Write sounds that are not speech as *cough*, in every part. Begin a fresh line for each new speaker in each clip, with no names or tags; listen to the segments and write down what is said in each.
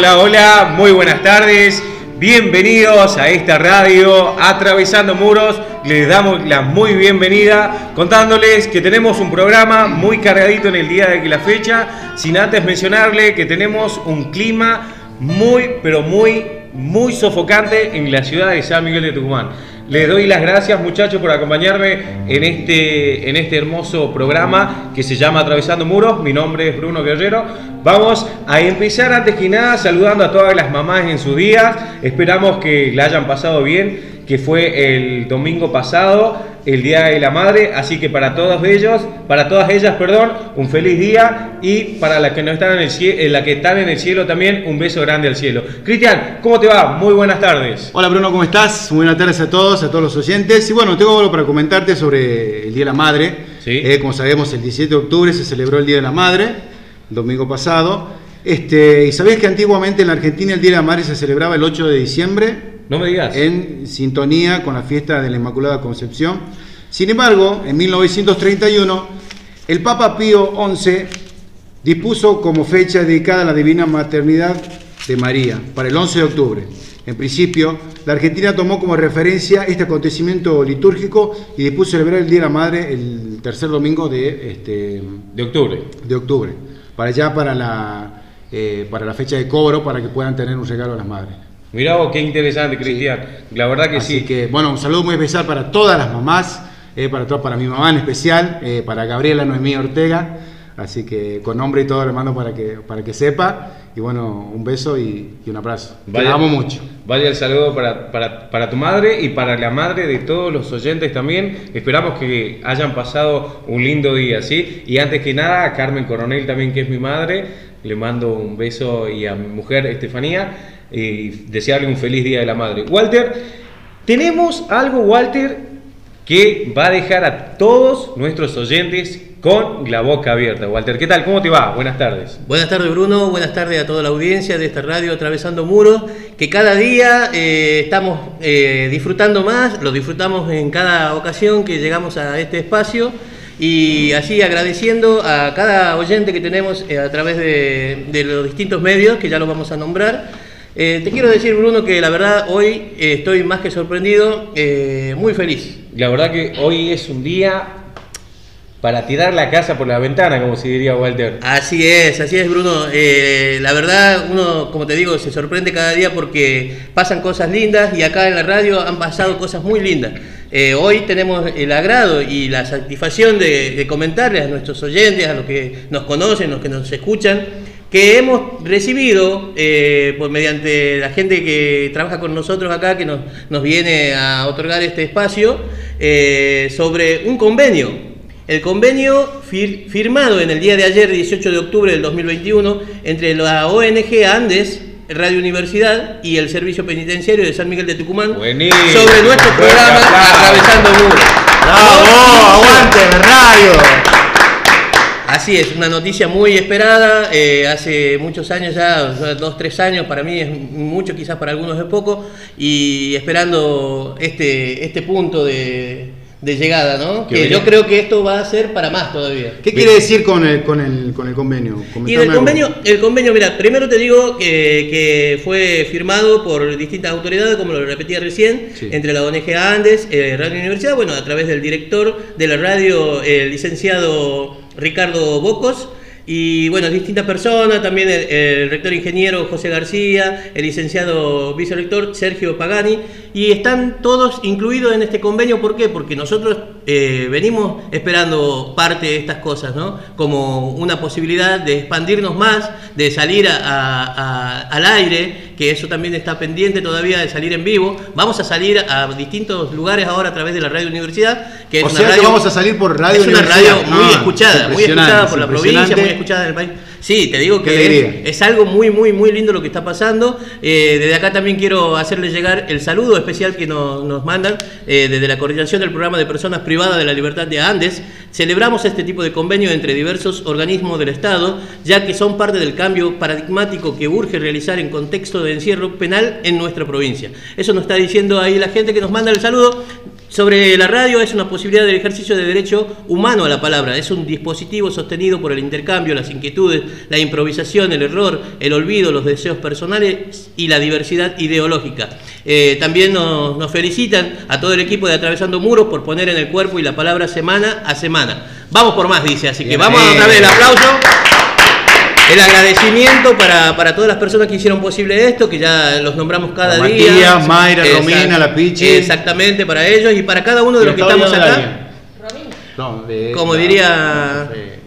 Hola, hola, muy buenas tardes. Bienvenidos a esta radio Atravesando Muros. Les damos la muy bienvenida contándoles que tenemos un programa muy cargadito en el día de la fecha, sin antes mencionarle que tenemos un clima muy, pero muy, muy sofocante en la ciudad de San Miguel de Tucumán. Les doy las gracias muchachos por acompañarme en este, en este hermoso programa que se llama Atravesando Muros. Mi nombre es Bruno Guerrero. Vamos a empezar antes que nada saludando a todas las mamás en sus días. Esperamos que la hayan pasado bien, que fue el domingo pasado el Día de la Madre, así que para todos ellos, para todas ellas, perdón, un feliz día y para las que no están en el cielo, la que están en el cielo también, un beso grande al cielo. Cristian, ¿cómo te va? Muy buenas tardes.
Hola Bruno, ¿cómo estás? Muy buenas tardes a todos, a todos los oyentes. Y bueno, tengo algo para comentarte sobre el Día de la Madre.
Sí.
Eh, como sabemos, el 17 de octubre se celebró el Día de la Madre, el domingo pasado. Este, y sabés que antiguamente en la Argentina el Día de la Madre se celebraba el 8 de diciembre
No me digas.
en sintonía con la fiesta de la Inmaculada Concepción. Sin embargo, en 1931, el Papa Pío XI dispuso como fecha dedicada a la divina maternidad de María, para el 11 de octubre. En principio, la Argentina tomó como referencia este acontecimiento litúrgico y dispuso celebrar el Día de la Madre el tercer domingo de, este,
De octubre.
de octubre, para allá para la, eh, para la fecha de cobro, para que puedan tener un regalo a las madres.
Mirá vos, qué interesante, Cristian. La verdad que
Así
sí.
que, bueno, un saludo muy especial para todas las mamás, eh, para, to- para mi mamá en especial, eh, para Gabriela Noemí Ortega. Así que con nombre y todo le mando para que, para que sepa. Y bueno, un beso y, y un abrazo. Te la amo mucho.
Vaya el saludo para, para, para tu madre y para la madre de todos los oyentes también. Esperamos que hayan pasado un lindo día, ¿sí? Y antes que nada, a Carmen Coronel también, que es mi madre, le mando un beso y a mi mujer Estefanía y desearle un feliz día de la madre. Walter, tenemos algo, Walter, que va a dejar a todos nuestros oyentes con la boca abierta. Walter, ¿qué tal? ¿Cómo te va? Buenas tardes.
Buenas tardes Bruno, buenas tardes a toda la audiencia de esta radio Atravesando Muros, que cada día eh, estamos eh, disfrutando más, lo disfrutamos en cada ocasión que llegamos a este espacio y así agradeciendo a cada oyente que tenemos eh, a través de, de los distintos medios, que ya los vamos a nombrar. Eh, te quiero decir Bruno que la verdad hoy eh, estoy más que sorprendido, eh, muy feliz.
La verdad que hoy es un día para tirar la casa por la ventana, como se diría Walter.
Así es, así es Bruno. Eh, la verdad, uno, como te digo, se sorprende cada día porque pasan cosas lindas y acá en la radio han pasado cosas muy lindas. Eh, hoy tenemos el agrado y la satisfacción de, de comentarles a nuestros oyentes, a los que nos conocen, los que nos escuchan, que hemos recibido eh, por mediante la gente que trabaja con nosotros acá, que nos, nos viene a otorgar este espacio, eh, sobre un convenio el convenio fir- firmado en el día de ayer, 18 de octubre del 2021, entre la ONG Andes, Radio Universidad y el Servicio Penitenciario de San Miguel de Tucumán
Buenísimo.
sobre nuestro programa. Atravesando Muros.
¡Bravo! ¡Aguante, radio!
Así es, una noticia muy esperada, eh, hace muchos años ya, dos, tres años, para mí es mucho, quizás para algunos es poco, y esperando este, este punto de, de llegada, ¿no?
Que
yo creo que esto va a ser para más todavía.
¿Qué quiere decir con el, con el, con el convenio?
Y
Comentame
el
algo.
convenio, el convenio, mira, primero te digo que, que fue firmado por distintas autoridades, como lo repetía recién,
Sí.
entre la ONG Andes, eh, Radio Universidad, bueno, a través del director de la radio, el licenciado Ricardo Bocos, y bueno, distintas personas, también el, rector ingeniero José García, el licenciado vicerrector Sergio Pagani, y están todos incluidos en este convenio, ¿por qué? Porque nosotros eh, venimos esperando parte de estas cosas, ¿no? Como una posibilidad de expandirnos más, de salir a- al aire, que eso también está pendiente todavía de salir en vivo. Vamos a salir a distintos lugares ahora a través de la radio universidad, que es
O
una
sea que vamos a salir por radio
es una radio muy
Ah,
escuchada, muy escuchada por la provincia, muy escuchada en el país. Sí, te digo que es, es algo muy, muy, muy lindo lo que está pasando. Eh, desde acá también quiero hacerle llegar el saludo especial que nos, nos mandan eh, desde la coordinación del programa de personas privadas de la libertad de Andes. Celebramos este tipo de convenio entre diversos organismos del Estado, ya que son parte del cambio paradigmático que urge realizar en contexto de encierro penal en nuestra provincia. Eso nos está diciendo ahí la gente que nos manda el saludo. Sobre la radio es una posibilidad del ejercicio de derecho humano a la palabra, es un dispositivo sostenido por el intercambio, las inquietudes, la improvisación, el error, el olvido, los deseos personales y la diversidad ideológica. Eh, también nos, nos felicitan a todo el equipo de Atravesando Muros por poner en el cuerpo y la palabra semana a semana. Vamos por más, dice, así que
Bien,
vamos
bien.
otra vez el aplauso. El agradecimiento para, para todas las personas que hicieron posible esto, que ya los nombramos cada
A
día.
Matías, Mayra. Romina, la Pichi.
Exactamente, para ellos y para cada uno de los que estamos acá.
No, de-
Como
no,
diría-
No,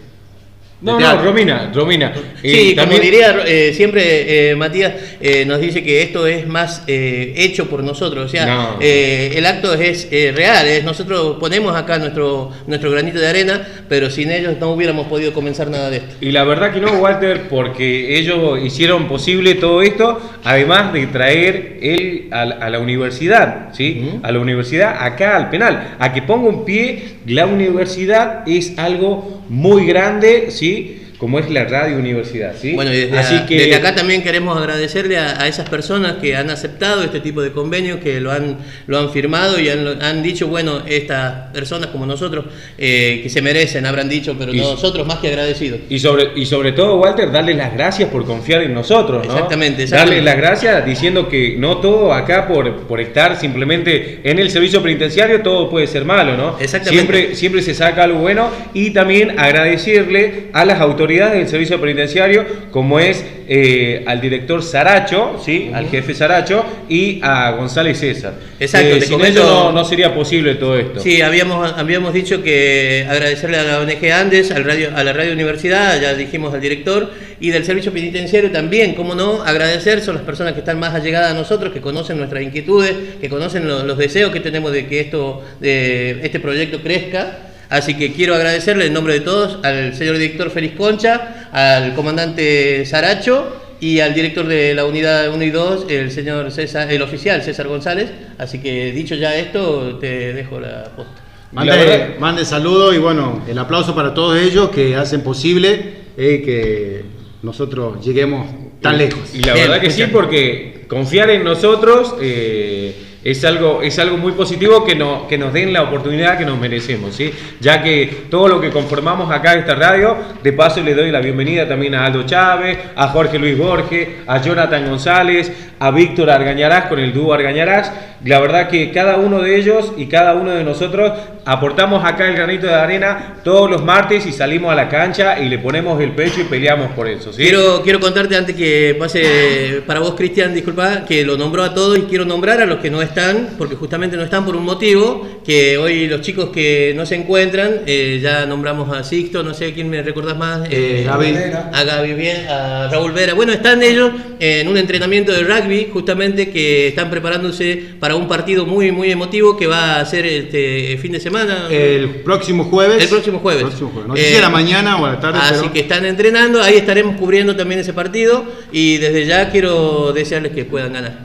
no,
teatro.
Romina, Romina.
Sí,
Eh,
como diría eh, siempre eh, Matías, eh, nos dice que esto es más eh, hecho por nosotros. O sea,
No.
eh, el acto es real. Es, nosotros ponemos acá nuestro, nuestro granito de arena, pero sin ellos no hubiéramos podido comenzar nada de esto.
Y la verdad que no, Walter, porque ellos hicieron posible todo esto, además de traer él a, la- a la universidad, ¿sí? A la universidad, acá al penal. A que ponga un pie, la universidad es algo muy grande, ¿sí? Como es la radio universidad, ¿sí?
Bueno, y desde,
Así
a-
que
desde acá también queremos agradecerle a, a esas personas que han aceptado este tipo de convenio, que lo han, lo han firmado y han, han dicho, bueno, estas personas como nosotros, eh, que se merecen, habrán dicho, pero
Y-
nosotros más que agradecidos.
Y sobre, y sobre todo, Walter, darle las gracias por confiar en nosotros, ¿no?
Exactamente,
Darle
exactamente.
las gracias diciendo que no todo acá por, por estar simplemente en el servicio penitenciario, todo puede ser malo, ¿no?
Exactamente.
Siempre, siempre se saca algo bueno y también agradecerle a las autoridades del servicio penitenciario, como es eh, al director Saracho, ¿sí? Al jefe Saracho y a González César.
Exacto,
Eh,
te
sin
comento-
ellos no, no sería posible todo esto.
Sí, habíamos, habíamos dicho que agradecerle a la ONG Andes, al radio, a la Radio Universidad, ya dijimos al director, y del servicio penitenciario también, cómo no, agradecer, son las personas que están más allegadas a nosotros, que conocen nuestras inquietudes, que conocen lo- los, deseos que tenemos de que esto, de este proyecto crezca. Así que quiero agradecerle en nombre de todos al señor director Félix Concha, al comandante Saracho y al director de la unidad 1 y 2, el señor César, el oficial César González. Así que dicho ya esto, te dejo la posta.
Mande, mande saludos y bueno, el aplauso para todos ellos que hacen posible eh, que nosotros lleguemos tan lejos.
Y la
Bien,
verdad que sí, porque confiar en nosotros eh, es, algo, es algo muy positivo que, no, que nos den la oportunidad que nos merecemos, ¿sí? Ya que todo lo que conformamos acá en esta radio, de paso le doy la bienvenida también a Aldo Chávez, a Jorge Luis Borges, a Jonathan González, a Víctor Argañarás con el dúo Argañarás. La verdad que cada uno de ellos y cada uno de nosotros aportamos acá el granito de arena todos los martes y salimos a la cancha y le ponemos el pecho y peleamos por eso, ¿sí?
Quiero, quiero contarte antes que pase para vos, Cristian, disculpa, que lo nombró a todos y quiero nombrar a los que no están, porque justamente no están por un motivo, que hoy los chicos que no se encuentran, eh, ya nombramos a Sixto, no sé quién me recordás más.
Eh, Gaby.
A Gaby, bien, a Raúl Vera. Bueno, están ellos en un entrenamiento de rugby, justamente que están preparándose para un partido muy, muy emotivo que va a ser este fin de semana.
El próximo jueves.
El próximo jueves.
Próximo jueves. No sé
Eh,
si a la mañana o a la tarde.
Así
pero-
que están entrenando, ahí estaremos cubriendo también ese partido y desde ya quiero desearles que puedan ganar.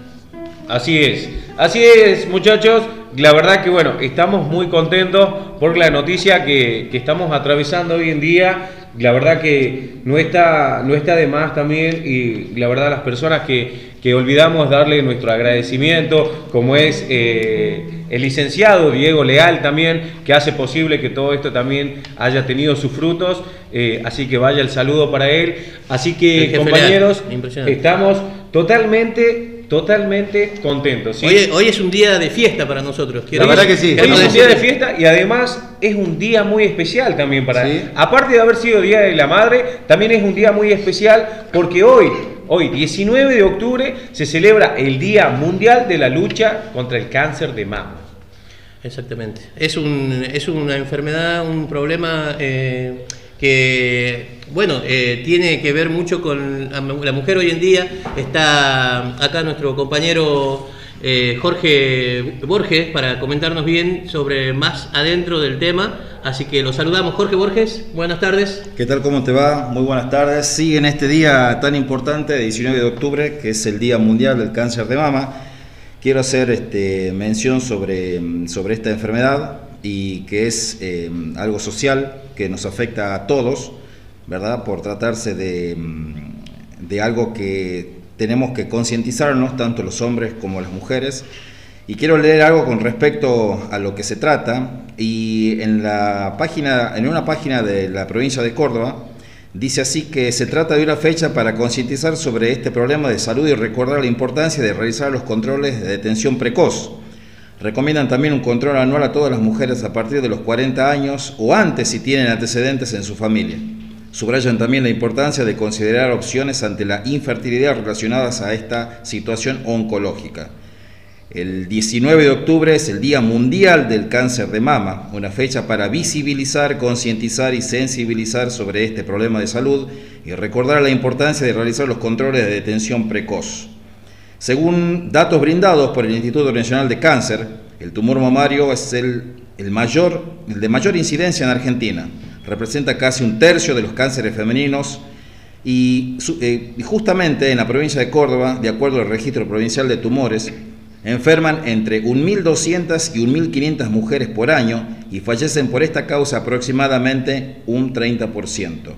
Así es, así es muchachos, la verdad que bueno, estamos muy contentos por la noticia que, que estamos atravesando hoy en día, la verdad que no está, no está de más también y la verdad las personas que, que olvidamos darle nuestro agradecimiento, como es eh, el licenciado Diego Leal también, que hace posible que todo esto también haya tenido sus frutos, eh, así que vaya el saludo para él, así que compañeros, estamos totalmente totalmente contentos. ¿sí?
Hoy, hoy es un día de fiesta para nosotros. Quiero
La verdad que sí.
Hoy es un día de fiesta y además es un día muy especial también para
Sí.
Aparte de haber sido Día de la Madre, también es un día muy especial porque hoy, hoy 19 de octubre, se celebra el Día Mundial de la Lucha contra el Cáncer de Mama.
Exactamente. Es, un, es una enfermedad, un problema eh, que, bueno, eh, tiene que ver mucho con la mu- la mujer hoy en día. Está acá nuestro compañero eh, Jorge Borges para comentarnos bien sobre más adentro del tema. Así que lo saludamos. Jorge Borges, buenas tardes.
¿Qué tal? ¿Cómo te va? Muy buenas tardes. Sí, en este día tan importante, 19 de octubre, que es el Día Mundial del Cáncer de Mama, quiero hacer este, mención sobre, mm, sobre esta enfermedad y que es eh, algo social que nos afecta a todos, ¿verdad? Por tratarse de, de algo que tenemos que concientizarnos, tanto los hombres como las mujeres, Y quiero leer algo con respecto a lo que se trata. Y en, la página, en una página de la provincia de Córdoba dice así que se trata de una fecha para concientizar sobre este problema de salud y recordar la importancia de realizar los controles de detención precoz. Recomiendan también un control anual a todas las mujeres a partir de los 40 años o antes si tienen antecedentes en su familia. Subrayan también la importancia de considerar opciones ante la infertilidad relacionadas a esta situación oncológica. El 19 de octubre es el Día Mundial del Cáncer de Mama, una fecha para visibilizar, concientizar y sensibilizar sobre este problema de salud y recordar la importancia de realizar los controles de detención precoz. Según datos brindados por el Instituto Nacional de Cáncer, el tumor mamario es el, mayor, el de mayor incidencia en Argentina. Representa casi un tercio de los cánceres femeninos y eh, justamente en la provincia de Córdoba, de acuerdo al registro provincial de tumores, Enferman entre 1.200 y 1.500 mujeres por año y fallecen por esta causa aproximadamente un 30%.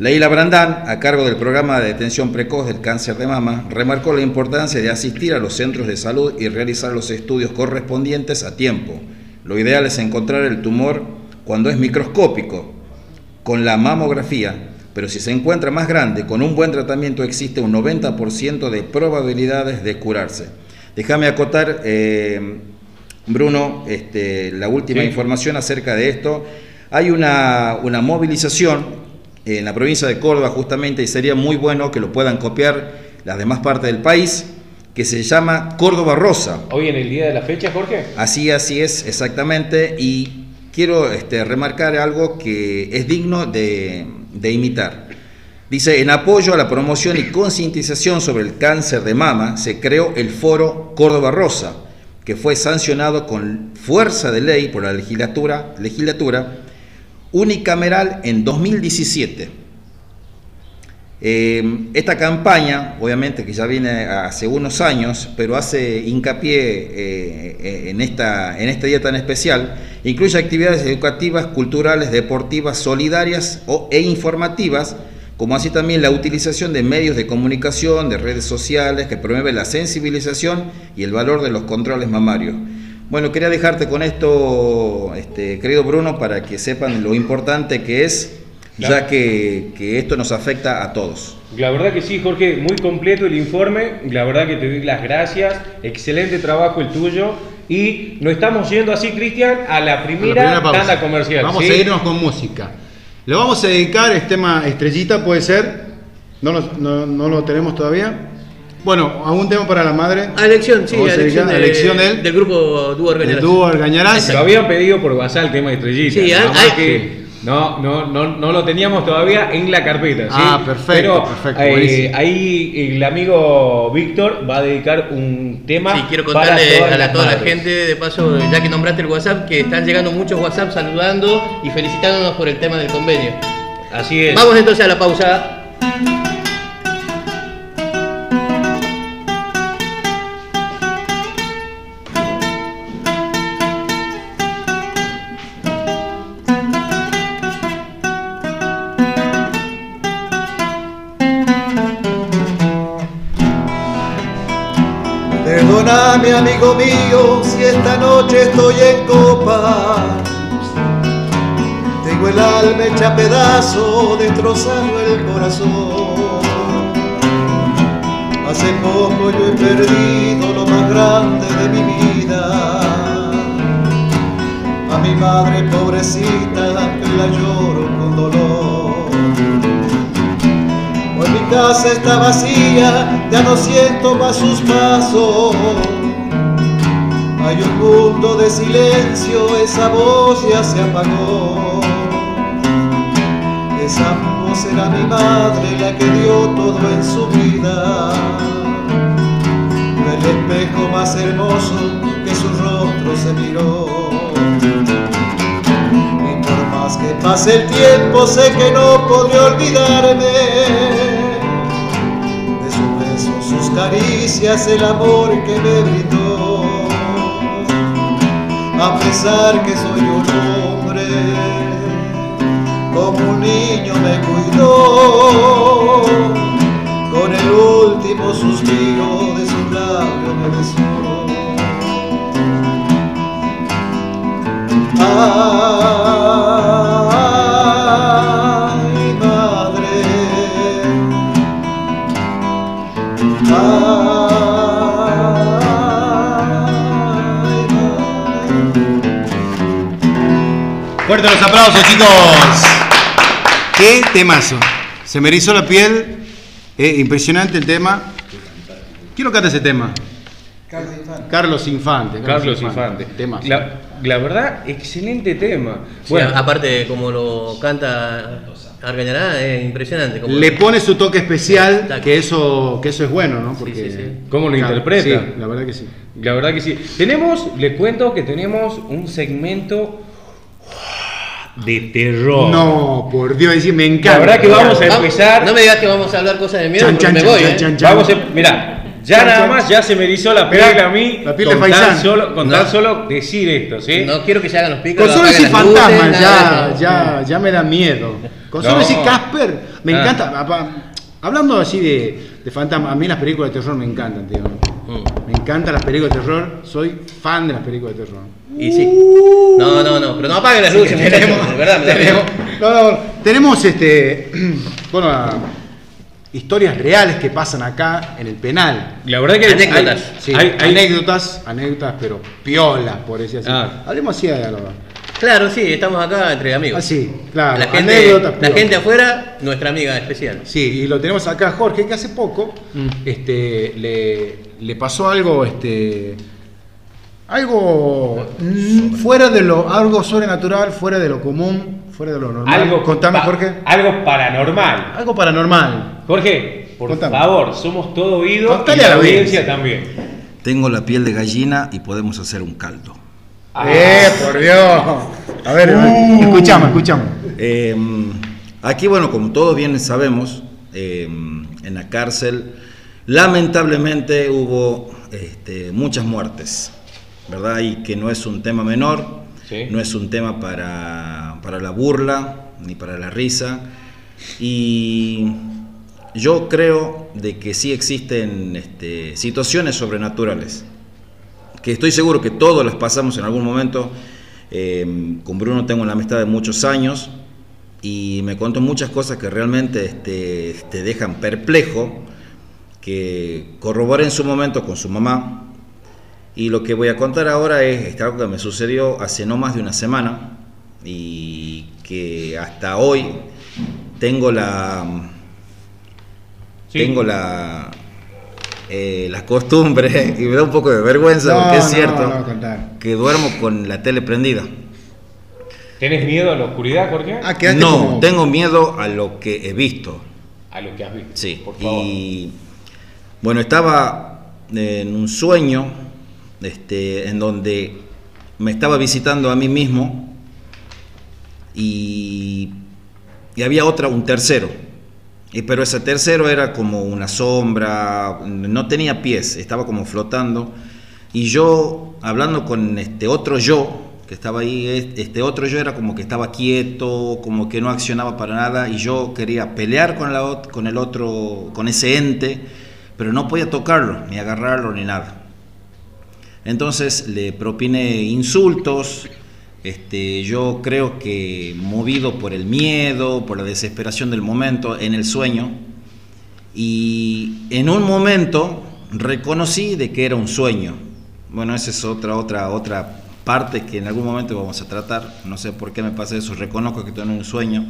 Leila Brandán, a cargo del programa de detención precoz del cáncer de mama, remarcó la importancia de asistir a los centros de salud y realizar los estudios correspondientes a tiempo. Lo ideal es encontrar el tumor cuando es microscópico, con la mamografía, pero si se encuentra más grande, con un buen tratamiento existe un 90% de probabilidades de curarse. Déjame acotar, eh, Bruno, este, la última información acerca de esto. Hay una, movilización en la provincia de Córdoba justamente y sería muy bueno que lo puedan copiar las demás partes del país que se llama Córdoba Rosa.
Hoy en el día de la fecha, Jorge.
Así, así es, exactamente. Y quiero este, remarcar algo que es digno de, de imitar. Dice, en apoyo a la promoción y concientización sobre el cáncer de mama, se creó el foro Córdoba Rosa, que fue sancionado con fuerza de ley por la legislatura, legislatura unicameral en 2017. Eh, esta campaña, obviamente que ya viene hace unos años, pero hace hincapié eh, en, esta, en este día tan especial, incluye actividades educativas, culturales, deportivas, solidarias o, e informativas, como así también la utilización de medios de comunicación, de redes sociales, que promueve la sensibilización y el valor de los controles mamarios. Bueno, quería dejarte con esto, este, querido Bruno, para que sepan lo importante que es, ya que, esto nos afecta a todos.
La verdad que sí, Jorge, muy completo el informe, la verdad que te doy las gracias, excelente trabajo el tuyo. Y nos estamos yendo así, Cristian, a la primera, tanda comercial.
Vamos a irnos con música. Le vamos a dedicar este tema Estrellita, puede ser. No lo, no, lo tenemos todavía. Bueno, algún tema para la madre.
A elección, sí, a elección, de, elección del, grupo Dúo Argañarás.
Dúo Argañarás.
Lo habían pedido por WhatsApp el tema de Estrellita. Sí, hay, que no, no, no, no lo teníamos todavía en la carpeta. ¿sí?
Ah, perfecto, perfecto.
Eh, ahí el amigo Víctor va a dedicar un tema.
Sí, quiero contarle a toda la gente, de paso, ya que nombraste el WhatsApp, que están llegando muchos WhatsApp saludando y felicitándonos por el tema del convenio.
Así es.
Vamos entonces a la pausa.
Mi amigo mío si esta noche estoy en copa. Tengo el alma hecha pedazo, destrozando el corazón. Hace poco yo he perdido lo más grande de mi vida. A mi madre pobrecita que la lloro con dolor. Hoy mi casa está vacía, ya no siento más sus pasos hay un mundo de silencio, esa voz ya se apagó. Esa voz era mi madre, la que dio todo en su vida. El espejo más hermoso que su rostro se miró. Y por más que pase el tiempo, sé que no podré olvidarme de sus besos, sus caricias, el amor que me brindó a pesar que soy un hombre, como un niño me cuidó, con el último suspiro de su labio me besó. Ah,
Fuerte los aplausos, chicos. Qué temazo. Se me erizó la piel. Eh, impresionante el tema. ¿Quién lo canta ese tema? Carlos Infante.
Carlos Infante.
Temazo.
La, la verdad, excelente tema.
Sí,
Bueno,
aparte, como lo canta Argañará, es impresionante. como-
Le pone su toque especial, que eso, que eso es bueno, ¿no? Porque,
sí, sí.
¿Cómo lo interpreta?
Sí, la verdad que sí.
La verdad que sí. Tenemos, le cuento que tenemos un segmento de terror.
No, por Dios, decir, me encanta.
La verdad que vamos a empezar.
No me digas que vamos a hablar cosas de miedo,
Chan,
porque
chan,
me
chan,
voy,
chan,
¿eh?
chan, chan.
Vamos a, mirá, ya
Chan,
nada
chan.
más ya se me erizó la piel a mí
la piel de
con, tan solo, con tan solo decir esto, ¿sí?
No quiero que se hagan los picos.
Con solo decir
luces,
fantasma,
nada
ya, ya, ya me da miedo. Con solo
No.
decir Casper, me
Ah.
encanta. Hablando así de, de fantasma, a mí las películas de terror me encantan, tío.
Mm.
Me encantan las películas de terror, soy fan de las películas de terror.
Y sí. No, no, no, pero no apaguen las luces, muchachos, de *laughs* verdad, me da
tenemos,
miedo.
no, no, tenemos este, *clears throat* bueno, a- historias reales que pasan acá en el penal.
La verdad que
Anécdotas.
Sí,
hay- hay-
anécdotas, anécdotas, pero piolas, por decir así.
Ah.
Hablemos así de algo.
Claro, sí, estamos acá entre amigos.
Así, claro.
La gente,
anécdotas,
la gente afuera, nuestra amiga especial.
Sí, y lo tenemos acá Jorge, que hace poco
Mm.
este, le, le pasó algo, este, algo mm, fuera de lo, algo sobrenatural, fuera de lo común, fuera de lo normal.
algo,
Contame, Jorge.
algo paranormal.
Algo paranormal.
Jorge, por
Contame.
favor, somos todo oído
Contale
y
a
la audiencia
audiencia.
también.
Tengo la piel de gallina y podemos hacer un caldo.
¡Eh, por Dios! A ver,
Uh.
escuchamos, escuchamos.
Eh, aquí, bueno, como todos bien sabemos, eh, en la cárcel lamentablemente hubo este, muchas muertes, ¿verdad? Y que no es un tema menor,
Sí.
no es un tema para, para la burla ni para la risa. Y yo creo de que sí existen este, situaciones sobrenaturales que estoy seguro que todos las pasamos en algún momento. Eh, con Bruno tengo una amistad de muchos años y me contó muchas cosas que realmente este, te dejan perplejo, que corroboré en su momento con su mamá. Y lo que voy a contar ahora es este, algo que me sucedió hace no más de una semana y que hasta hoy tengo la,
Sí.
tengo la, eh, la costumbre, *laughs* y me da un poco de vergüenza porque es
no,
cierto,
no, contar.
que duermo con la tele prendida.
¿Tenés miedo a la oscuridad, Jorge?
Ah,
No,
como-
tengo miedo a lo que he visto.
A lo que has visto.
Sí,
por favor.
y bueno, estaba en un sueño este, en donde me estaba visitando a mí mismo y, había otra, un tercero. Y, pero ese tercero era como una sombra, no tenía pies, estaba como flotando. Y yo, hablando con este otro yo, que estaba ahí, es- este otro yo era como que estaba quieto, como que no accionaba para nada, y yo quería pelear con, la, con el otro, con ese ente, pero no podía tocarlo, ni agarrarlo, ni nada. Entonces le propiné insultos, este, yo creo que movido por el miedo, por la desesperación del momento, en el sueño, y en un momento reconocí de que era un sueño. Bueno, esa es otra, otra, otra parte que en algún momento vamos a tratar. No sé por qué me pasa eso. Reconozco que tengo un sueño.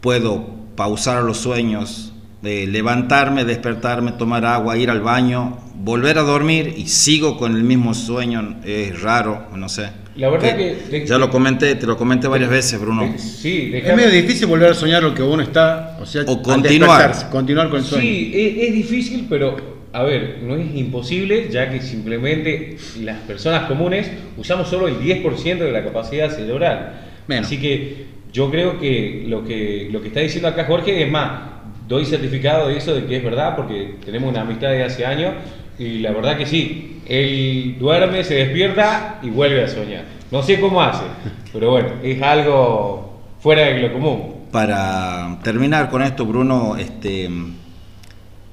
Puedo pausar los sueños, eh, levantarme, despertarme, tomar agua, ir al baño, volver a dormir y sigo con el mismo sueño. Es raro, no sé.
La verdad que-
ya lo comenté, te lo comenté varias veces, Bruno.
Eh, Sí,
Es medio difícil volver a soñar lo que uno está, o sea,
O continuar.
continuar con el sueño.
Sí, es, es difícil, pero a ver, no es imposible, ya que simplemente las personas comunes usamos solo el 10% de la capacidad cerebral.
Menos.
Así que yo creo que lo, que lo que está diciendo acá Jorge es más, doy certificado de eso, de que es verdad, porque tenemos una amistad de hace años y la verdad que sí, él duerme, se despierta y vuelve a soñar. No sé cómo hace, pero bueno, es algo fuera de lo común.
Para terminar con esto, Bruno, este,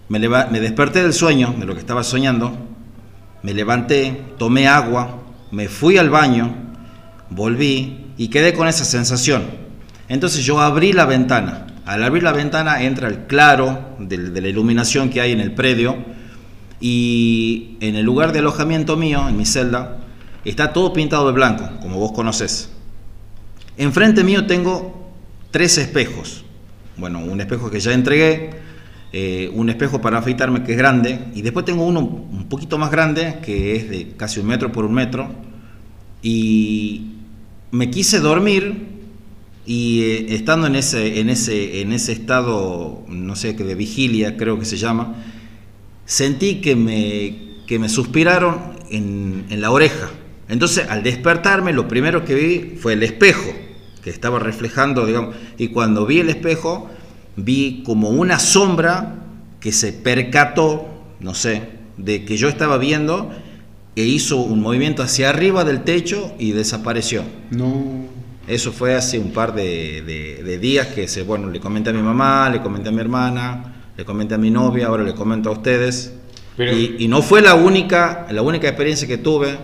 me, leva- me desperté del sueño, de lo que estaba soñando, me levanté, tomé agua, me fui al baño, volví y quedé con esa sensación. Entonces yo abrí la ventana. Al abrir la ventana entra el claro de la iluminación que hay en el predio y en el lugar de alojamiento mío, en mi celda, está todo pintado de blanco, como vos conocés. Enfrente mío tengo tres espejos. Bueno, un espejo que ya entregué, eh, un espejo para afeitarme que es grande, y después tengo uno un poquito más grande, que es de casi un metro por un metro, y me quise dormir y eh, estando en ese, en, ese, en ese estado, no sé, de vigilia creo que se llama, sentí que me, que me suspiraron en, en la oreja. Entonces, al despertarme, lo primero que vi fue el espejo, que estaba reflejando, digamos, y cuando vi el espejo, vi como una sombra que se percató, no sé, de que yo estaba viendo e hizo un movimiento hacia arriba del techo y desapareció.
No.
Eso fue hace un par de, de días que se, bueno, le comenté a mi mamá, le comenté a mi hermana, le comenté a mi novia, ahora le comento a ustedes. y, no fue la única, la única experiencia que tuve.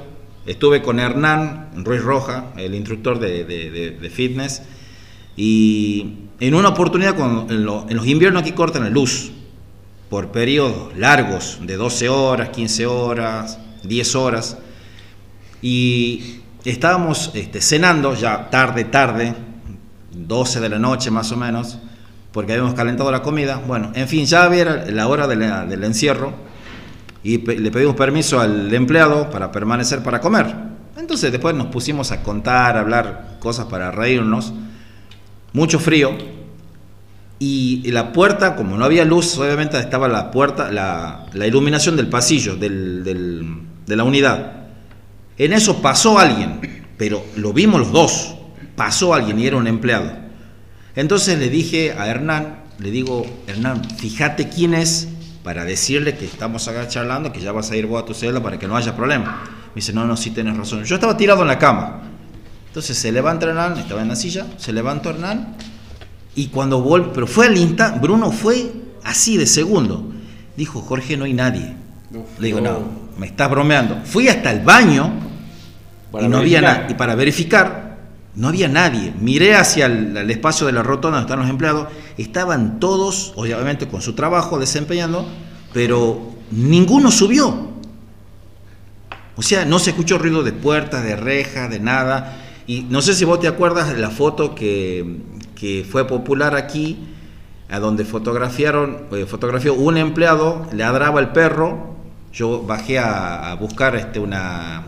Estuve con Hernán Ruiz Roja, el instructor de, de fitness, y en una oportunidad, cuando en, los inviernos aquí cortan la luz por periodos largos, de 12 horas, 15 horas, 10 horas, y estábamos este, cenando ya tarde, tarde, 12 de la noche más o menos, porque habíamos calentado la comida. Bueno, en fin, ya había la hora del encierro y le pedimos permiso al empleado para permanecer para comer. Entonces después nos pusimos a contar, a hablar cosas para reírnos. Mucho frío. Y la puerta, como no había luz, obviamente estaba la puerta, la, iluminación del pasillo, de la unidad. En eso pasó alguien, pero lo vimos los dos. Pasó alguien y era un empleado. Entonces le dije a Hernán, le digo, Hernán, fíjate quién es para decirle que estamos acá charlando, que ya vas a ir vos a tu celda para que no haya problema. Me dice, no, no, sí tienes razón. Yo estaba tirado en la cama. Entonces se levanta Hernán, estaba en la silla, se levantó Hernán y cuando vuelve, pero fue al instante, Bruno fue así de segundo. Dijo, Jorge, no hay nadie. Le digo, no, me estás bromeando. Fui hasta el baño y no había. Y para verificar, no había nadie. Miré hacia el, espacio de la rotonda donde están los empleados. Estaban todos, obviamente, con su trabajo desempeñando, pero ninguno subió. O sea, no se escuchó ruido de puertas, de rejas, de nada. Y no sé si vos te acuerdas de la foto que, que fue popular aquí, a donde fotografiaron, eh, fotografió un empleado, le ladraba el perro. Yo bajé a, buscar este, una,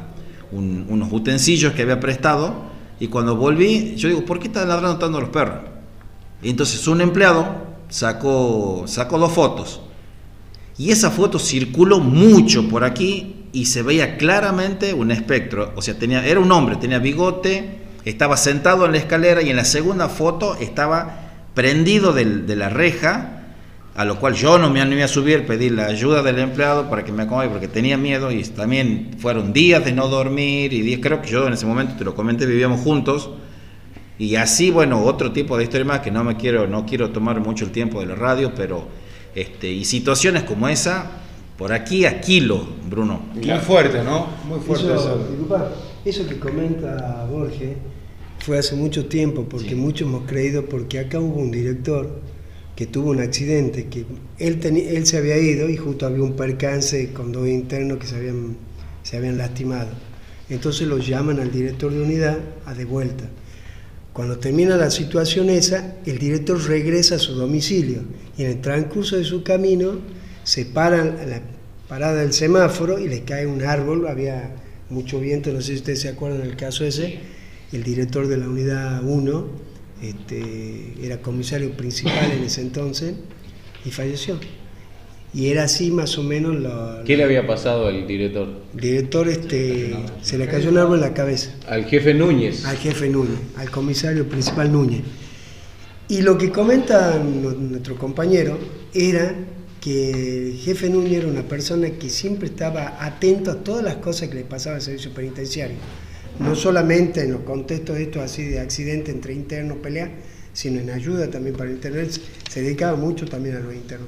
unos utensilios que había prestado y cuando volví, yo digo, ¿por qué están ladrando tanto los perros? Entonces un empleado sacó, sacó dos fotos. Y esa foto circuló mucho por aquí y se veía claramente un espectro. O sea, tenía, era un hombre, tenía bigote, estaba sentado en la escalera y en la segunda foto estaba prendido de la reja a lo cual yo no me animé a subir, pedí la ayuda del empleado para que me acomode porque tenía miedo y también fueron días de no dormir y días, creo que yo en ese momento te lo comenté, vivíamos juntos y así, bueno, otro tipo de historia más que no me quiero, no quiero tomar mucho el tiempo de la radio, pero este, y situaciones como esa, por aquí a kilo, Bruno.
Muy fuerte, ¿no? Muy fuerte
eso. Eso que comenta Borges fue hace mucho tiempo, porque muchos hemos creído, porque acá hubo un director que tuvo un accidente, que él, él se había ido y justo había un percance con dos internos que se habían, se habían lastimado. Entonces lo llaman al director de unidad a de vuelta. Cuando termina la situación esa, el director regresa a su domicilio y en el transcurso de su camino se para la parada del semáforo y le cae un árbol, había mucho viento, no sé si ustedes se acuerdan del caso ese, el director de la unidad 1 este, era comisario principal en ese entonces y falleció. Y era así más o menos lo...
¿Qué le había pasado al director?
El director este, se le cayó un árbol en la cabeza.
Al jefe Núñez.
Al jefe Núñez, al comisario principal Núñez. Y lo que comenta nuestro compañero era que el jefe Núñez era una persona que siempre estaba atento a todas las cosas que le pasaba al servicio penitenciario no solamente en los contextos de estos así de accidente entre internos, pelea, sino en ayuda también para internos. Se dedicaba mucho también a los internos.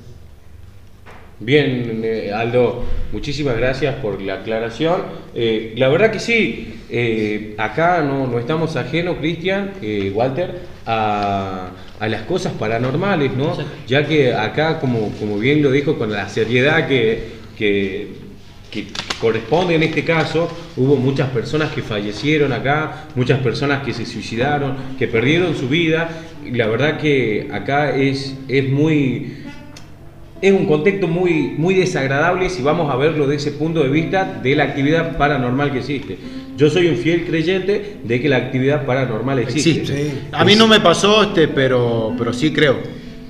Bien, eh, Aldo, muchísimas gracias por la aclaración. Eh, la verdad que sí, eh, acá no, no estamos ajenos, Cristian, eh, Walter, a, a las cosas paranormales, ¿no? Ya que acá, como, como bien lo dijo, con la seriedad que, que, que corresponde en este caso, hubo muchas personas que fallecieron acá, muchas personas que se suicidaron, que perdieron su vida. y La verdad que acá es, es muy es un contexto muy, muy desagradable si vamos a verlo de ese punto de vista de la actividad paranormal que existe. Yo soy un fiel creyente de que la actividad paranormal existe.
Existe.
Sí.
A mí no me pasó, este, pero, pero sí creo.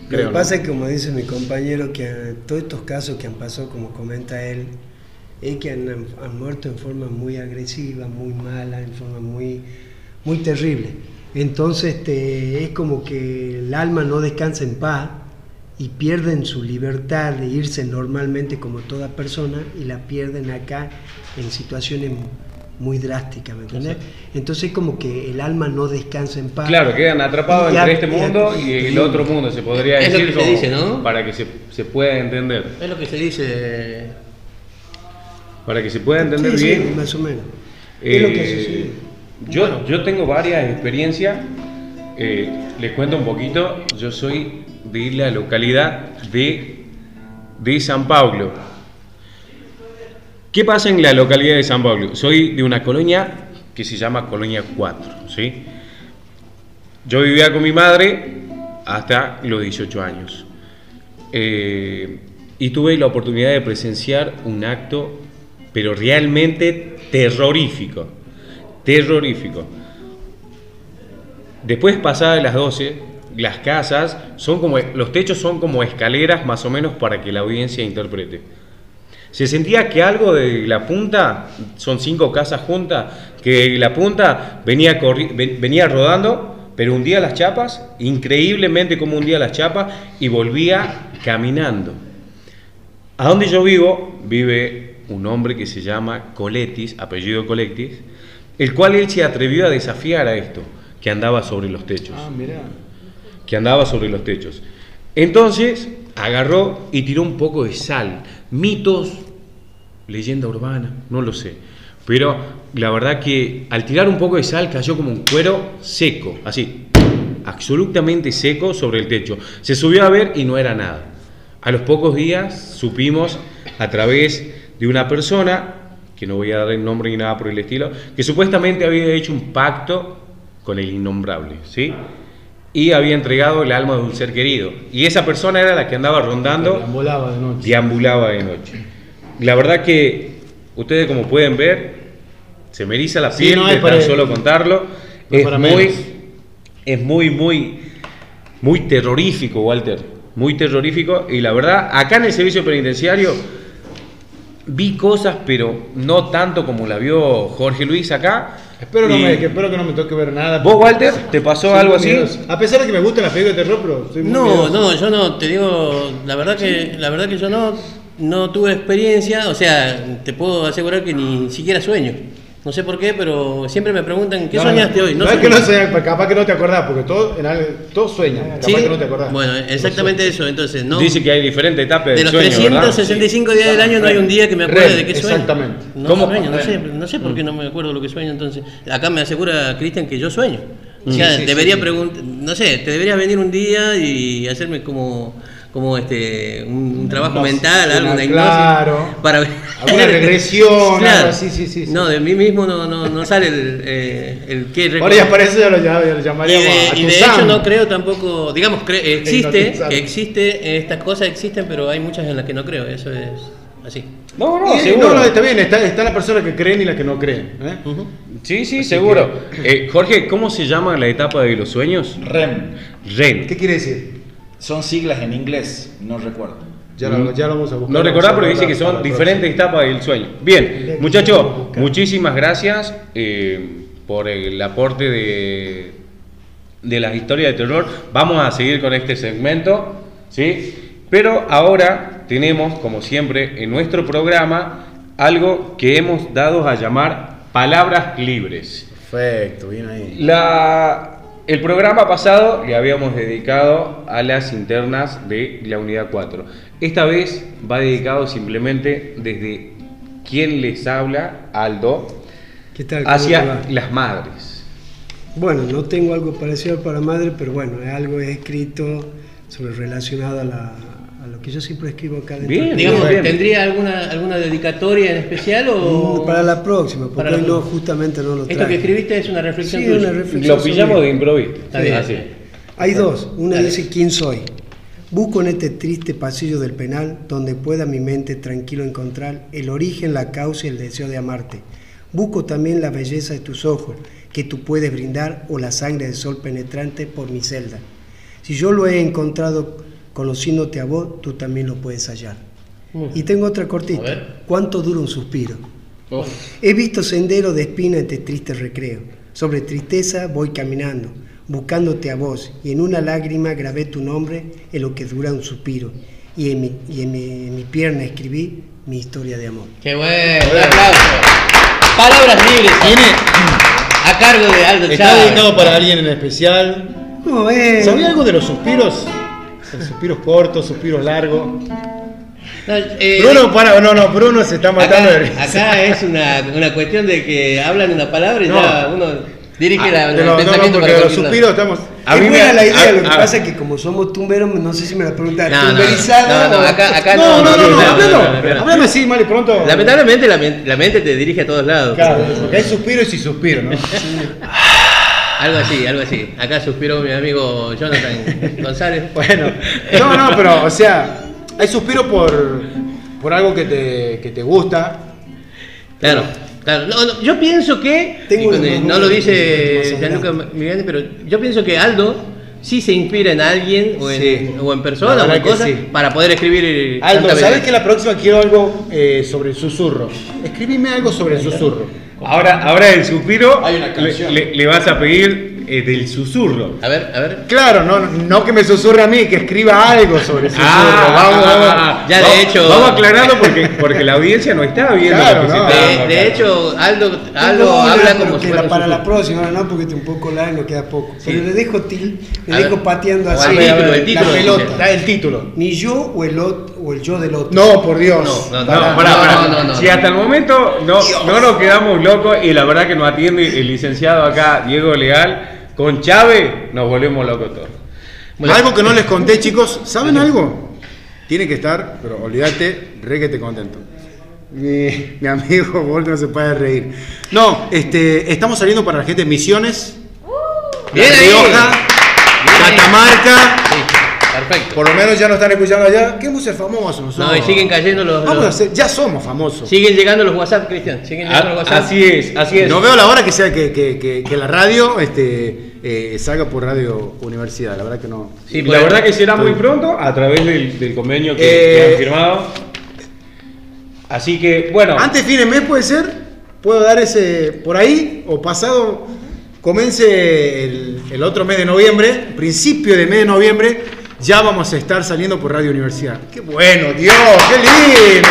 Lo que
¿no?
pasa es que, como dice mi compañero, que todos estos casos que han pasado, como comenta él, es que han, han muerto en forma muy agresiva, muy mala, en forma muy, muy terrible. Entonces este, es como que el alma no descansa en paz y pierden su libertad de irse normalmente como toda persona y la pierden acá en situaciones muy drásticas, ¿me entiendes? Entonces es como que el alma no descansa en paz.
Claro, quedan atrapados entre este mundo y el otro mundo, se podría
Es lo
decir,
que se
como
dice, ¿no?
para que se, se pueda entender.
Es lo que se dice.
Para que se pueda entender
Sí, sí,
bien.
más o menos. es lo que
Eh,
sucede.
yo,
Bueno.
yo tengo varias experiencias. eh, les cuento un poquito. Yo soy de la localidad de, de San Pablo. ¿Qué pasa en la localidad de San Pablo? Soy de una colonia que se llama Colonia 4. ¿sí? Yo vivía con mi madre hasta los 18 años. Eh, y tuve la oportunidad de presenciar un acto, pero realmente terrorífico. Terrorífico. Después, pasadas las 12, las casas son como, los techos son como escaleras más o menos para que la audiencia interprete. Se sentía que algo de la punta, son cinco casas juntas, que la punta venía, venía rodando, pero hundía las chapas, increíblemente como hundía las chapas, y volvía caminando. A donde yo vivo, vive un hombre que se llama Coletis, apellido Coletis, el cual él se atrevió a desafiar a esto, que andaba sobre los techos
Ah, mirá.
que andaba sobre los techos. Entonces agarró y tiró un poco de sal. Mitos, leyenda urbana, no lo sé. Pero la verdad que al tirar un poco de sal cayó como un cuero seco, así, absolutamente seco sobre el techo. Se subió a ver y no era nada. A los pocos días supimos a través de una persona, que no voy a dar el nombre ni nada por el estilo, que supuestamente había hecho un pacto con el innombrable, ¿sí? y había entregado el alma de un ser querido. Y esa persona era la que andaba rondando,
Volaba de noche.
deambulaba de noche. La verdad que ustedes como pueden ver, se me eriza la
Sí,
piel
no
de
es
tan
para-
solo contarlo.
no
es, muy,
menos.
es muy, muy, muy terrorífico, Walter. Muy terrorífico. Y la verdad, acá en el servicio penitenciario vi cosas, pero no tanto como la vio Jorge Luis acá.
Espero, no
Y-
me, que espero que no me toque ver nada.
¿Vos, Walter, te pasó algo así?
miedoso. A pesar de que me gustan las películas de terror, pero soy muy
No,
miedoso.
no, yo no, te digo, la verdad que, la verdad que yo no, no tuve experiencia, o sea, te puedo asegurar que ni siquiera sueño. No sé por qué, pero siempre me preguntan, ¿qué
No,
soñaste
no,
hoy?
No, es que no capaz que no te acordás, porque todos, en algo- todos sueñan, capaz
¿Sí?
que no te acordás.
Bueno, exactamente eso, entonces, ¿no?
Dice que hay diferentes etapas
de
del
los
sueño, ¿verdad?
365 días del año no hay un día que me acuerde de qué sueño.
exactamente.
No
¿Cómo?
sueño, no sé, no sé por qué no me acuerdo lo que sueño entonces. Acá me asegura Cristian que yo sueño. O sea,
Sí, sí,
debería
sí, sí.
preguntar, no sé, te deberías venir un día y hacerme como como este un, un trabajo mental, algo, una hipnosis
claro.
para ver-
Alguna *laughs* regresión, algo así, sí, sí, sí.
No, de mí mismo no, no, no sale el, eh, el qué
Ahora ya para eso ya lo, lo
y
llamaríamos
de,
a
y de hecho no creo tampoco, digamos, cre- existe,
Hipnotizante.
existe, estas cosas existen, pero hay muchas en las que no creo, eso es así.
No, no,
Y-
seguro.
no, no, está bien, está, está la persona que creen y la que no creen. ¿eh?
Sí, sí, seguro. Eh, Jorge, ¿cómo se llama la etapa de los sueños?
REM.
REM.
¿Qué quiere decir?
Son siglas en inglés, no recuerdo.
Ya lo, ya lo vamos a buscar.
No recordar porque dice que son diferentes etapas del sueño. Bien, muchachos, muchísimas gracias eh, por el aporte de, de las historias de terror. Vamos a seguir con este segmento, ¿sí? Pero ahora tenemos, como siempre, en nuestro programa algo que hemos dado a llamar palabras libres.
Perfecto, bien ahí.
La, El programa pasado le habíamos dedicado a las internas de la unidad 4. Esta vez va dedicado simplemente desde quien les habla, Aldo,
¿Qué tal? ¿Cómo te
hacia las madres.
Bueno, no tengo algo parecido para madre, pero bueno, es algo escrito sobre relacionado a, la- a lo que yo siempre escribo acá dentro.
Bien,
Digamos,
bien.
¿tendría alguna, alguna dedicatoria en especial o...?
Mm, Para la próxima, porque
Para la
hoy no, justamente no lo
Esto
traje.
que escribiste es una reflexión
Sí, una reflexión.
Lo pillamos de improviso.
Está bien.
Así.
Hay dos. Una
Dale.
dice quién soy. Busco en este triste pasillo del penal donde pueda mi mente tranquilo encontrar el origen, la causa y el deseo de amarte. Busco también la belleza de tus ojos que tú puedes brindar o la sangre del sol penetrante por mi celda. Si yo lo he encontrado conociéndote a vos, tú también lo puedes hallar.
Mm.
Y tengo otra
A
cortita. ¿Cuánto dura un suspiro?
Oh.
He visto sendero de espina en este triste recreo. Sobre tristeza voy caminando, buscándote a vos, y en una lágrima grabé tu nombre en lo que dura un suspiro, y en mi, y en mi, en mi pierna escribí mi historia de amor.
Qué bueno, un aplauso. Palabras libres. A cargo de Aldo
¿Está
Chávez.
dedicado para alguien en especial?
No, eh,
¿Sabía algo de los suspiros? Suspiros cortos, suspiros largos.
No, eh,
Bruno, para, no, no, Bruno se está matando de
acá,
risa.
acá es una, una cuestión de que hablan una palabra y
No.
ya uno dirige la,
Ah,
el
de los- no, no,
pensamiento
porque
para
de los suspiros estamos.
A
es
mí me-
buena la idea,
a-
lo que
a-
pasa es que como somos tumberos, no sé si me la preguntan,
No, no,
tumberizada
no, no, acá, acá
No, no, no, no,
no.
hablando así mal y pronto.
Lamentablemente la, la mente te dirige a todos lados.
Claro, porque hay suspiros y suspiros, ¿no?
Algo así, algo así. Acá suspiró mi amigo Jonathan González. *laughs*
Bueno, no, no, pero, o sea, hay suspiro por, por algo que te, que te gusta.
Claro, claro. No, no, yo pienso que,
Tengo una más
no lo dice Gianluca. Viviani, pero yo pienso que Aldo sí se inspira en alguien o en,
Sí.
o en persona o en cosas
sí.
para poder escribir.
Aldo, ¿sabes que la próxima quiero algo eh, sobre el susurro? Escribime algo sobre el susurro.
Ahora, ahora el suspiro
Hay una
le,
canción.
le- le vas a pedir eh, del susurro.
A ver, a ver.
Claro, no, no que me susurre a mí, que escriba algo sobre el susurro. vamos, vamos.
Ya, de hecho-
Vamos aclarando porque, porque la audiencia no está viendo
Claro,
lo que
no.
se está
De,
dando
de
acá.
hecho, Aldo, Aldo habla como si fuera
la- para la próxima, no, porque está un poco largo, queda poco. Pero le dejo til, le
A
dejo
ver.
pateando así
el título, el
la
título,
pelota.
Da el título.
Ni yo o el, ot- o el yo del otro.
No, por Dios.
No, no,
No,
no,
pará,
no,
pará.
no, no, no,
si hasta el momento no, no nos quedamos locos y la verdad que nos atiende el licenciado acá, Diego Leal, con Chávez nos volvemos locos todos.
Bueno.
Algo que no les conté, chicos. ¿Saben algo? Tiene que estar, pero olvídate, re que te contento. Mi, mi amigo Volk no se puede reír. No, este, estamos saliendo para la gente de Misiones, La. Rioja. Catamarca.
Sí, perfecto.
Por lo menos ya nos están escuchando allá. Queremos ser famosos nosotros.
No, y siguen cayendo los.
Vamos a
los-
ser, ya somos famosos.
siguen llegando los WhatsApp, Cristian. Siguen llegando los
A-
WhatsApp.
así es, así es.
No veo la hora que sea que, que- que- que la radio este, eh, salga por Radio Universidad. La verdad que no.
Sí,
la verdad que será muy pronto a través del, del convenio que,
Eh,
que han firmado. Así que, bueno,
Antes fin de mes puede ser, puedo dar ese por ahí o pasado, comience el, el otro mes de noviembre, principio de mes de noviembre, ya vamos a estar saliendo por Radio Universidad. ¡Qué bueno, Dios! ¡Qué lindo!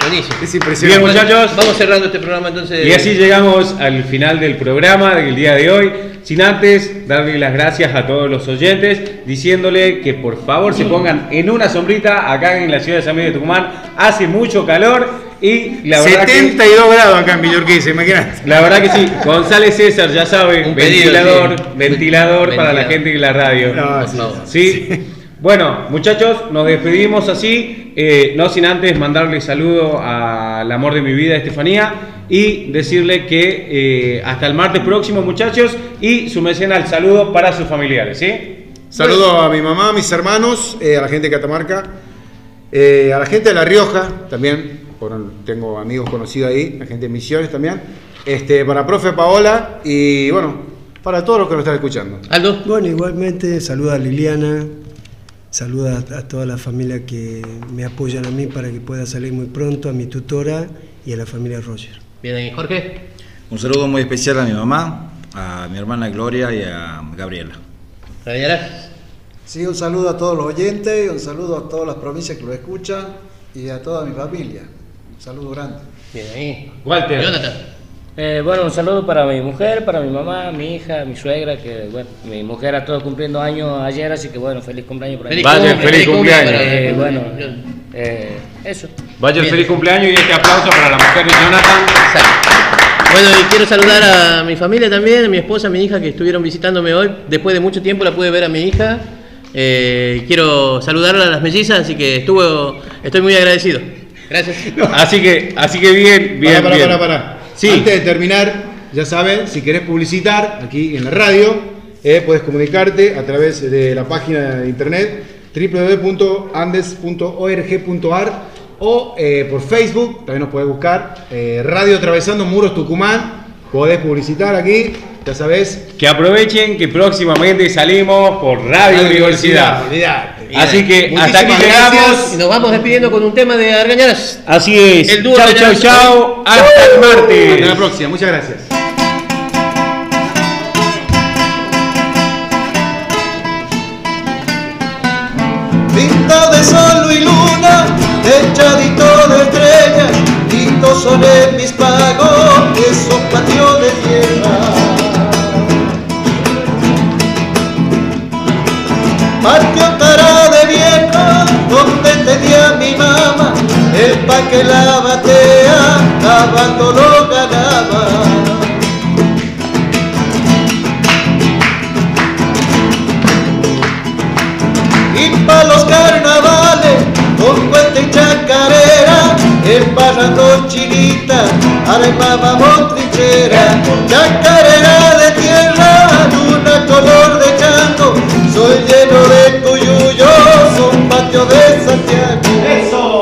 Buenísimo.
Es impresionante.
Bien, muchachos.
Vamos cerrando este programa entonces.
y así llegamos al final del programa del día de hoy. Sin antes darle las gracias a todos los oyentes, diciéndole que por favor se pongan en una sombrita acá en la ciudad de San Miguel de Tucumán. Hace mucho calor y la verdad que
72 grados acá en Villorquiza, imagínate.
La verdad que sí, González César, ya saben,
Un pedido,
ventilador,
sí.
ventilador para la gente de la radio.
No,
Por
sí.
favor.
¿Sí? Bueno, muchachos, nos despedimos así, eh, no sin antes mandarle saludo al amor de mi vida, Estefanía, y decirle que eh, hasta el martes próximo, muchachos, y su al saludo para sus familiares, ¿sí?
Saludo a mi mamá, a mis hermanos, eh, a la gente de Catamarca, eh, a la gente de La Rioja también, por- tengo amigos conocidos ahí, la gente de Misiones también, este, para profe Paola y bueno, para todos los que nos están escuchando.
Aldo.
Bueno, igualmente saluda a Liliana, saluda a, toda la familia que me apoyan a mí para que pueda salir muy pronto, a mi tutora y a la familia Roger.
Bien ahí, Jorge.
Un saludo muy especial a mi mamá, a mi hermana Gloria y a Gabriela.
Radiarás.
Sí, un saludo a todos los oyentes, un saludo a todas las provincias que lo escuchan y a toda mi familia. Un saludo grande.
Bien ahí.
Walter.
Jonathan.
Eh, bueno, un saludo para mi mujer, para mi mamá, mi hija, mi suegra, que bueno, mi mujer ha todo cumpliendo años ayer, así que bueno, feliz cumpleaños para
Feliz
ella.
Vaya, feliz
cumple
cumpleaños.
Eh, bueno, eh, eso.
Vaya el
Bien.
feliz cumpleaños y este aplauso para la mujer de Jonathan.
Exacto. Bueno, y quiero saludar a mi familia también, a mi esposa, a mi hija que estuvieron visitándome hoy. Después de mucho tiempo la pude ver a mi hija. Eh, quiero saludar a las mellizas, así que estuvo, estoy muy agradecido. Gracias. *laughs*
Así que, así que bien, bien,
Pará, pará,
bien.
pará.
Sí.
Antes de terminar, ya saben, si querés publicitar aquí en la radio, eh, puedes comunicarte a través de la página de internet www.andes.org.ar o eh, por Facebook, también nos puedes buscar eh, Radio Atravesando Muros Tucumán. Podés publicitar aquí, ya sabés.
Que aprovechen que próximamente salimos por Radio Universidad.
Olvidate.
Así que hasta aquí llegamos.
Y nos vamos despidiendo con un tema de Argañaras.
Así es.
El dúo
chau, chau, chau. Hasta el martes.
Hasta la próxima, muchas gracias.
Pintado de sol y luna, echadito de estrellas, lindos son en mis pagos, que la batea, lavando lo ganaba. y pa' los carnavales con cuenta y chacarera embarrando chinita armábamos trinchera. Chacarera de tierra luna color de chango soy lleno de tuyuyo son patio de Santiago